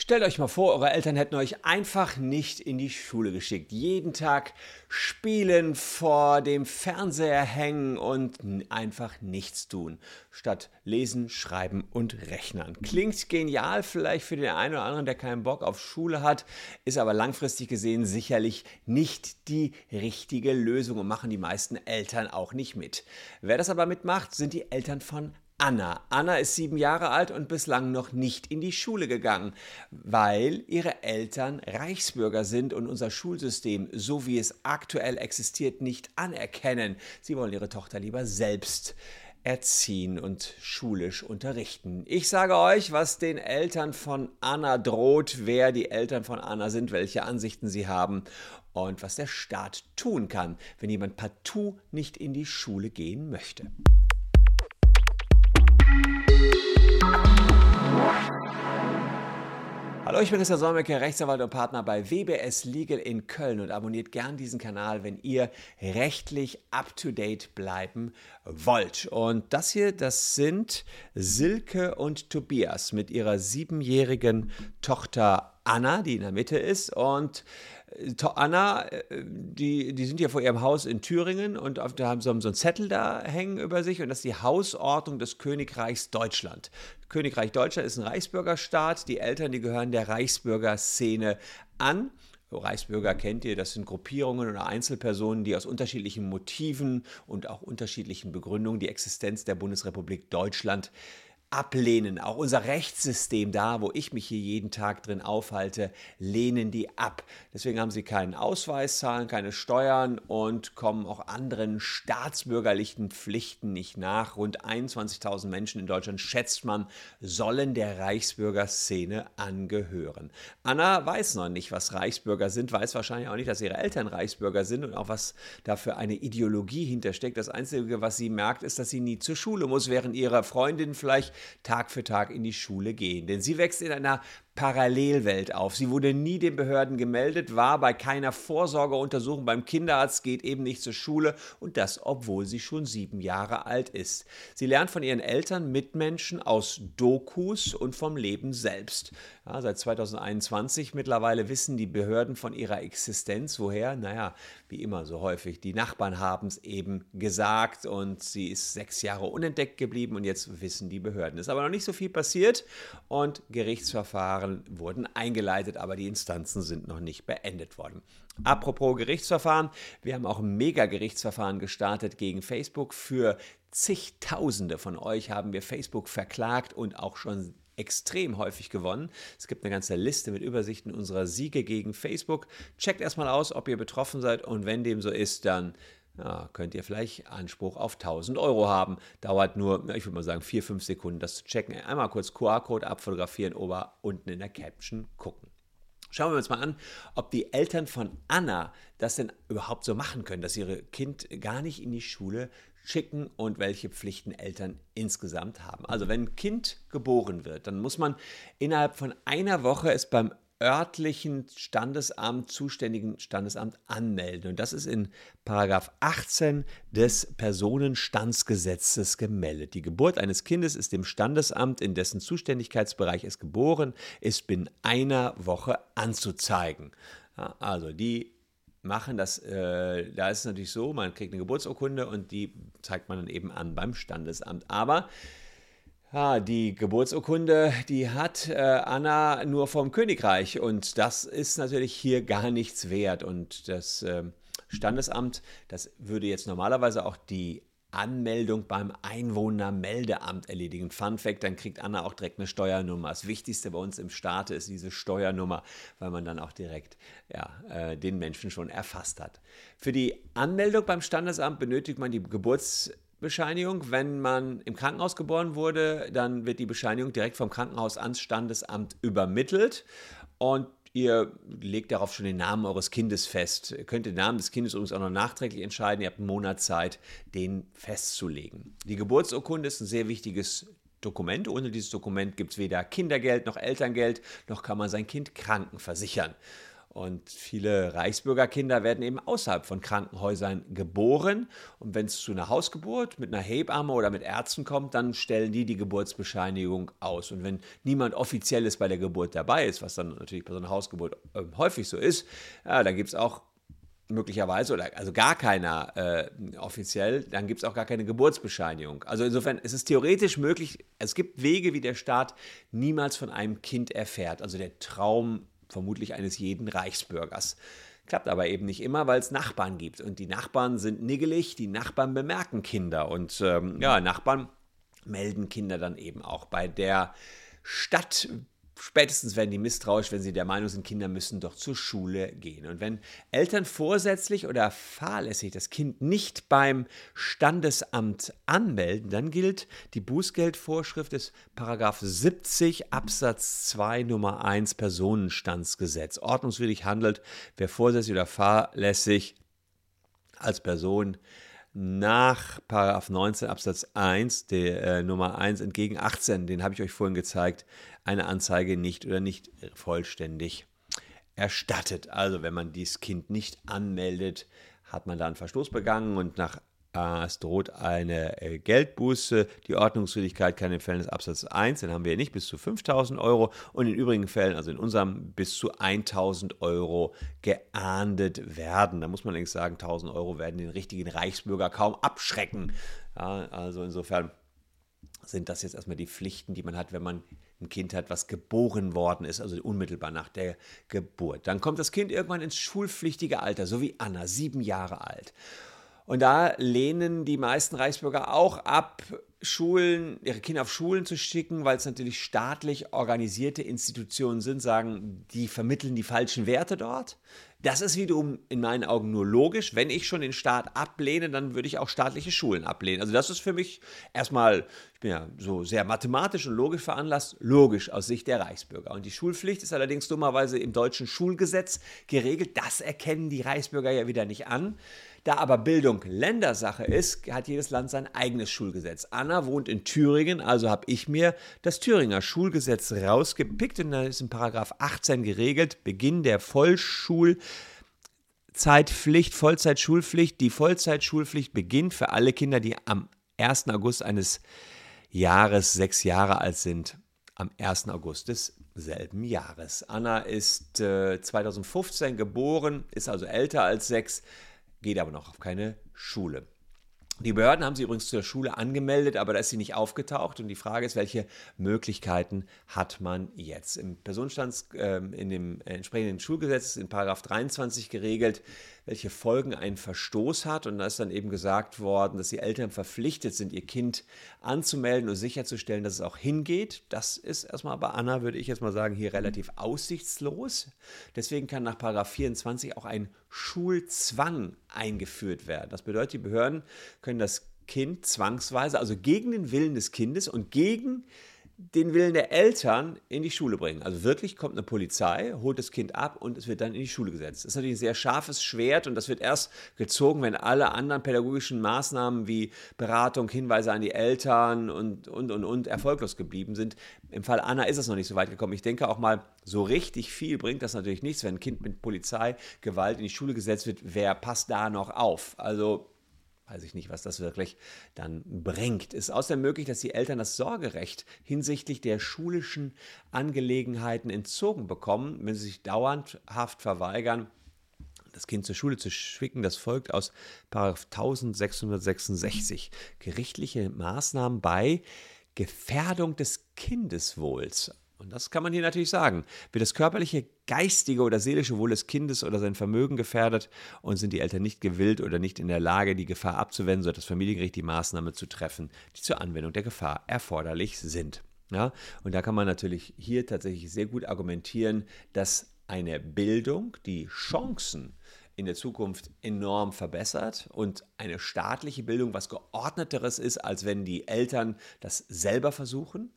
Stellt euch mal vor, eure Eltern hätten euch einfach nicht in die Schule geschickt. Jeden Tag spielen, vor dem Fernseher hängen und einfach nichts tun. Statt lesen, schreiben und rechnen. Klingt genial vielleicht für den einen oder anderen, der keinen Bock auf Schule hat, ist aber langfristig gesehen sicherlich nicht die richtige Lösung und machen die meisten Eltern auch nicht mit. Wer das aber mitmacht, sind die Eltern von Anna. Anna ist sieben Jahre alt und bislang noch nicht in die Schule gegangen, weil ihre Eltern Reichsbürger sind und unser Schulsystem, so wie es aktuell existiert, nicht anerkennen. Sie wollen ihre Tochter lieber selbst erziehen und schulisch unterrichten. Ich sage euch, was den Eltern von Anna droht, wer die Eltern von Anna sind, welche Ansichten sie haben und was der Staat tun kann, wenn jemand partout nicht in die Schule gehen möchte. Hallo, ich bin Christian Solmecke, Rechtsanwalt und Partner bei WBS Legal in Köln und abonniert gern diesen Kanal, wenn ihr rechtlich up-to-date bleiben wollt. Und das hier, das sind Silke und Tobias mit ihrer siebenjährigen Tochter Anna, die in der Mitte ist. Und Anna, äh, die, die sind ja vor ihrem Haus in Thüringen und da haben sie so einen Zettel da hängen über sich und das ist die Hausordnung des Königreichs Deutschland. Königreich Deutschland ist ein Reichsbürgerstaat. Die Eltern, die gehören der Reichsbürgerszene an. Reichsbürger kennt ihr, das sind Gruppierungen oder Einzelpersonen, die aus unterschiedlichen Motiven und auch unterschiedlichen Begründungen die Existenz der Bundesrepublik Deutschland äh, ablehnen. Auch unser Rechtssystem da, wo ich mich hier jeden Tag drin aufhalte, lehnen die ab. Deswegen haben sie keinen Ausweis, zahlen keine Steuern und kommen auch anderen staatsbürgerlichen Pflichten nicht nach. Rund 21.000 Menschen in Deutschland, schätzt man, sollen der Reichsbürgerszene angehören. Anna weiß noch nicht, was Reichsbürger sind, weiß wahrscheinlich auch nicht, dass ihre Eltern Reichsbürger sind und auch was da für eine Ideologie hintersteckt. Das Einzige, was sie merkt, ist, dass sie nie zur Schule muss, während ihre Freundin vielleicht Tag für Tag in die Schule gehen. Denn sie wächst in einer Parallelwelt auf. Sie wurde nie den Behörden gemeldet, war bei keiner Vorsorgeuntersuchung beim Kinderarzt, geht eben nicht zur Schule und das, obwohl sie schon sieben Jahre alt ist. Sie lernt von ihren Eltern, Mitmenschen aus Dokus und vom Leben selbst. Ja, seit 2021 mittlerweile wissen die Behörden von ihrer Existenz. Woher? Naja, wie immer so häufig. Die Nachbarn haben es eben gesagt und sie ist sechs Jahre unentdeckt geblieben und jetzt wissen die Behörden. Es ist aber noch nicht so viel passiert und Gerichtsverfahren Verfahren wurden eingeleitet, aber die Instanzen sind noch nicht beendet worden. Apropos Gerichtsverfahren, wir haben auch ein Mega-Gerichtsverfahren gestartet gegen Facebook. Für zigtausende von euch haben wir Facebook verklagt und auch schon extrem häufig gewonnen. Es gibt eine ganze Liste mit Übersichten unserer Siege gegen Facebook. Checkt erstmal aus, ob ihr betroffen seid und wenn dem so ist, dann ja, könnt ihr vielleicht Anspruch auf 1000 Euro haben. Dauert nur, ich würde mal sagen, 4, 5 Sekunden, das zu checken. Einmal kurz QR-Code abfotografieren, ober unten in der Caption gucken. Schauen wir uns mal an, ob die Eltern von Anna das denn überhaupt so machen können, dass ihre Kind gar nicht in die Schule schicken und welche Pflichten Eltern insgesamt haben. Also wenn ein Kind geboren wird, dann muss man innerhalb von einer Woche es beim örtlichen Standesamt, zuständigen Standesamt anmelden. Und das ist in Paragraph 18 des Personenstandsgesetzes gemeldet. Die Geburt eines Kindes ist dem Standesamt, in dessen Zuständigkeitsbereich es geboren ist, binnen einer Woche anzuzeigen. Also die machen das, äh, da ist es natürlich so, man kriegt eine Geburtsurkunde und die zeigt man dann eben an beim Standesamt. Aber ja, die Geburtsurkunde, die hat äh, Anna nur vom Königreich und das ist natürlich hier gar nichts wert. Und das äh, Standesamt, das würde jetzt normalerweise auch die Anmeldung beim Einwohnermeldeamt erledigen. Fun Fact, dann kriegt Anna auch direkt eine Steuernummer. Das Wichtigste bei uns im Staate ist diese Steuernummer, weil man dann auch direkt ja, äh, den Menschen schon erfasst hat. Für die Anmeldung beim Standesamt benötigt man die Geburts Bescheinigung. Wenn man im Krankenhaus geboren wurde, dann wird die Bescheinigung direkt vom Krankenhaus ans Standesamt übermittelt und ihr legt darauf schon den Namen eures Kindes fest. Ihr könnt den Namen des Kindes übrigens auch noch nachträglich entscheiden. Ihr habt einen Monat Zeit, den festzulegen. Die Geburtsurkunde ist ein sehr wichtiges Dokument. Ohne dieses Dokument gibt es weder Kindergeld noch Elterngeld, noch kann man sein Kind krankenversichern. Und viele Reichsbürgerkinder werden eben außerhalb von Krankenhäusern geboren. Und wenn es zu einer Hausgeburt mit einer Hebamme oder mit Ärzten kommt, dann stellen die die Geburtsbescheinigung aus. Und wenn niemand offizielles bei der Geburt dabei ist, was dann natürlich bei so einer Hausgeburt äh, häufig so ist, ja, dann gibt es auch möglicherweise oder also gar keiner äh, offiziell, dann gibt es auch gar keine Geburtsbescheinigung. Also insofern ist es theoretisch möglich, es gibt Wege, wie der Staat niemals von einem Kind erfährt. Also der Traum vermutlich eines jeden Reichsbürgers. Klappt aber eben nicht immer, weil es Nachbarn gibt. Und die Nachbarn sind niggelig, die Nachbarn bemerken Kinder. Und ähm, ja, Nachbarn melden Kinder dann eben auch bei der Stadt Spätestens werden die misstrauisch, wenn sie der Meinung sind, Kinder müssen doch zur Schule gehen. Und wenn Eltern vorsätzlich oder fahrlässig das Kind nicht beim Standesamt anmelden, dann gilt die Bußgeldvorschrift des Paragraph 70 Absatz 2 Nummer 1 Personenstandsgesetz. Ordnungswidrig handelt, wer vorsätzlich oder fahrlässig als Person nach 19 Absatz 1, der äh, Nummer 1 entgegen 18, den habe ich euch vorhin gezeigt, eine Anzeige nicht oder nicht vollständig erstattet. Also wenn man dieses Kind nicht anmeldet, hat man da einen Verstoß begangen und nach es droht eine äh, Geldbuße. Die Ordnungswidrigkeit kann in Fällen des Absatzes 1, den haben wir nicht, bis zu 5000 Euro und in übrigen Fällen, also in unserem, bis zu 1000 Euro geahndet werden. Da muss man allerdings sagen, 1000 Euro werden den richtigen Reichsbürger kaum abschrecken. Ja, also insofern sind das jetzt erstmal die Pflichten, die man hat, wenn man ein Kind hat, was geboren worden ist, also unmittelbar nach der Geburt. Dann kommt das Kind irgendwann ins schulpflichtige Alter, so wie Anna, sieben Jahre alt. Und da lehnen die meisten Reichsbürger auch ab, Schulen, ihre Kinder auf Schulen zu schicken, weil es natürlich staatlich organisierte Institutionen sind, sagen, die vermitteln die falschen Werte dort. Das ist wiederum in meinen Augen nur logisch. Wenn ich schon den Staat ablehne, dann würde ich auch staatliche Schulen ablehnen. Also das ist für mich erstmal, ich bin ja so sehr mathematisch und logisch veranlasst, logisch aus Sicht der Reichsbürger. Und die Schulpflicht ist allerdings dummerweise im deutschen Schulgesetz geregelt. Das erkennen die Reichsbürger ja wieder nicht an. Da aber Bildung Ländersache ist, hat jedes Land sein eigenes Schulgesetz. Anna wohnt in Thüringen, also habe ich mir das Thüringer Schulgesetz rausgepickt und da ist in Paragraph 18 geregelt, Beginn der Vollschulzeitpflicht, Vollzeitschulpflicht. Die Vollzeitschulpflicht beginnt für alle Kinder, die am 1. August eines Jahres sechs Jahre alt sind, am 1. August desselben Jahres. Anna ist äh, 2015 geboren, ist also älter als sechs, geht aber noch auf keine Schule. Die Behörden haben sie übrigens zur Schule angemeldet, aber da ist sie nicht aufgetaucht. Und die Frage ist, welche Möglichkeiten hat man jetzt? Im Personenstands, äh, in dem entsprechenden Schulgesetz in Paragraph 23 geregelt, welche Folgen ein Verstoß hat. Und da ist dann eben gesagt worden, dass die Eltern verpflichtet sind, ihr Kind anzumelden und sicherzustellen, dass es auch hingeht. Das ist erstmal bei Anna, würde ich jetzt mal sagen, hier relativ aussichtslos. Deswegen kann nach 24 auch ein Schulzwang eingeführt werden. Das bedeutet, die Behörden können das Kind zwangsweise, also gegen den Willen des Kindes und gegen den Willen der Eltern in die Schule bringen. Also wirklich kommt eine Polizei, holt das Kind ab und es wird dann in die Schule gesetzt. Das ist natürlich ein sehr scharfes Schwert und das wird erst gezogen, wenn alle anderen pädagogischen Maßnahmen wie Beratung, Hinweise an die Eltern und, und, und, und erfolglos geblieben sind. Im Fall Anna ist es noch nicht so weit gekommen. Ich denke auch mal, so richtig viel bringt das natürlich nichts, wenn ein Kind mit Polizeigewalt in die Schule gesetzt wird. Wer passt da noch auf? Also weiß ich nicht, was das wirklich dann bringt. Ist außerdem möglich, dass die Eltern das Sorgerecht hinsichtlich der schulischen Angelegenheiten entzogen bekommen, wenn sie sich dauerhaft verweigern, das Kind zur Schule zu schicken. Das folgt aus 1666. Gerichtliche Maßnahmen bei Gefährdung des Kindeswohls. Und das kann man hier natürlich sagen. Wird das körperliche, geistige oder seelische Wohl des Kindes oder sein Vermögen gefährdet und sind die Eltern nicht gewillt oder nicht in der Lage, die Gefahr abzuwenden, so hat das Familiengericht die Maßnahme zu treffen, die zur Anwendung der Gefahr erforderlich sind. Ja, und da kann man natürlich hier tatsächlich sehr gut argumentieren, dass eine Bildung die Chancen in der Zukunft enorm verbessert und eine staatliche Bildung was geordneteres ist, als wenn die Eltern das selber versuchen.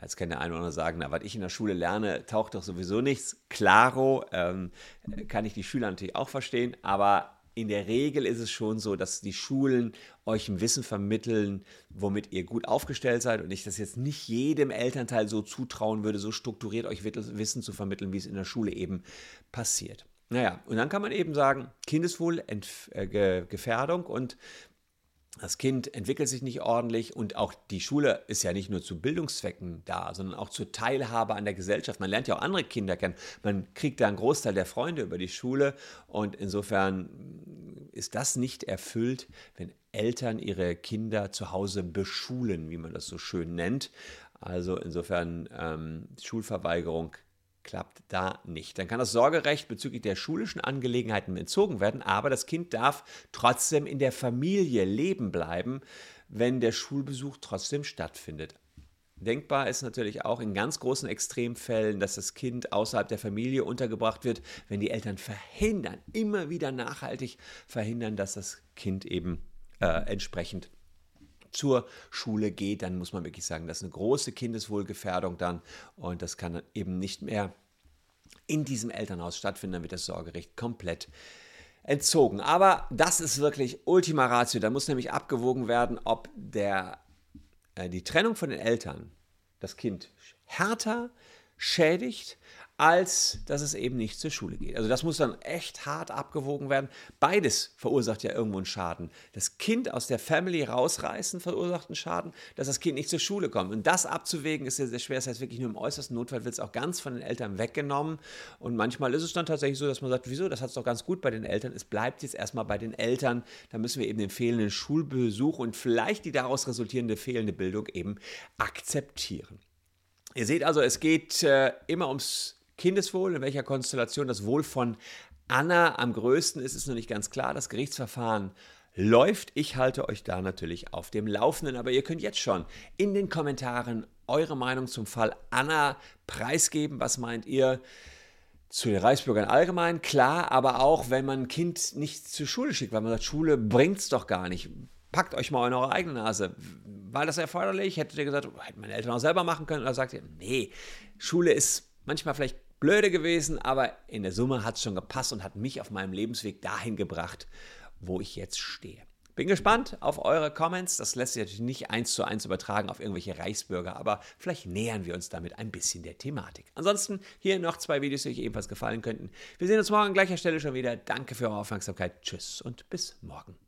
Jetzt kann der eine oder andere sagen, na, was ich in der Schule lerne, taucht doch sowieso nichts. Klaro, ähm, kann ich die Schüler natürlich auch verstehen, aber in der Regel ist es schon so, dass die Schulen euch ein Wissen vermitteln, womit ihr gut aufgestellt seid und ich das jetzt nicht jedem Elternteil so zutrauen würde, so strukturiert euch Wissen zu vermitteln, wie es in der Schule eben passiert. Naja, und dann kann man eben sagen, Kindeswohlgefährdung und das Kind entwickelt sich nicht ordentlich und auch die Schule ist ja nicht nur zu Bildungszwecken da, sondern auch zur Teilhabe an der Gesellschaft. Man lernt ja auch andere Kinder kennen. Man kriegt da einen Großteil der Freunde über die Schule und insofern ist das nicht erfüllt, wenn Eltern ihre Kinder zu Hause beschulen, wie man das so schön nennt. Also insofern ähm, Schulverweigerung klappt da nicht. Dann kann das Sorgerecht bezüglich der schulischen Angelegenheiten entzogen werden, aber das Kind darf trotzdem in der Familie leben bleiben, wenn der Schulbesuch trotzdem stattfindet. Denkbar ist natürlich auch in ganz großen Extremfällen, dass das Kind außerhalb der Familie untergebracht wird, wenn die Eltern verhindern, immer wieder nachhaltig verhindern, dass das Kind eben äh, entsprechend zur Schule geht, dann muss man wirklich sagen, das ist eine große Kindeswohlgefährdung dann und das kann eben nicht mehr in diesem Elternhaus stattfinden, dann wird das Sorgerecht komplett entzogen. Aber das ist wirklich Ultima Ratio. Da muss nämlich abgewogen werden, ob der, äh, die Trennung von den Eltern das Kind härter schädigt als dass es eben nicht zur Schule geht. Also das muss dann echt hart abgewogen werden. Beides verursacht ja irgendwo einen Schaden. Das Kind aus der Family rausreißen verursacht einen Schaden, dass das Kind nicht zur Schule kommt. Und das abzuwägen ist sehr, sehr schwer. Das heißt wirklich nur im äußersten Notfall wird es auch ganz von den Eltern weggenommen. Und manchmal ist es dann tatsächlich so, dass man sagt, wieso, das hat es doch ganz gut bei den Eltern. Es bleibt jetzt erstmal bei den Eltern. Da müssen wir eben den fehlenden Schulbesuch und vielleicht die daraus resultierende fehlende Bildung eben akzeptieren. Ihr seht also, es geht äh, immer ums Kindeswohl, in welcher Konstellation das Wohl von Anna am größten ist, ist noch nicht ganz klar. Das Gerichtsverfahren läuft. Ich halte euch da natürlich auf dem Laufenden, aber ihr könnt jetzt schon in den Kommentaren eure Meinung zum Fall Anna preisgeben. Was meint ihr? zu den Reichsbürgern allgemein, klar, aber auch, wenn man ein Kind nicht zur Schule schickt, weil man sagt, Schule bringt es doch gar nicht. Packt euch mal in eure eigene Nase. War das erforderlich? Hättet ihr gesagt, hätten meine Eltern auch selber machen können? Oder sagt ihr, nee, Schule ist manchmal vielleicht blöde gewesen, aber in der Summe hat es schon gepasst und hat mich auf meinem Lebensweg dahin gebracht, wo ich jetzt stehe. Bin gespannt auf eure Comments. Das lässt sich natürlich nicht eins zu eins übertragen auf irgendwelche Reichsbürger, aber vielleicht nähern wir uns damit ein bisschen der Thematik. Ansonsten hier noch zwei Videos, die euch ebenfalls gefallen könnten. Wir sehen uns morgen an gleicher Stelle schon wieder. Danke für eure Aufmerksamkeit. Tschüss und bis morgen.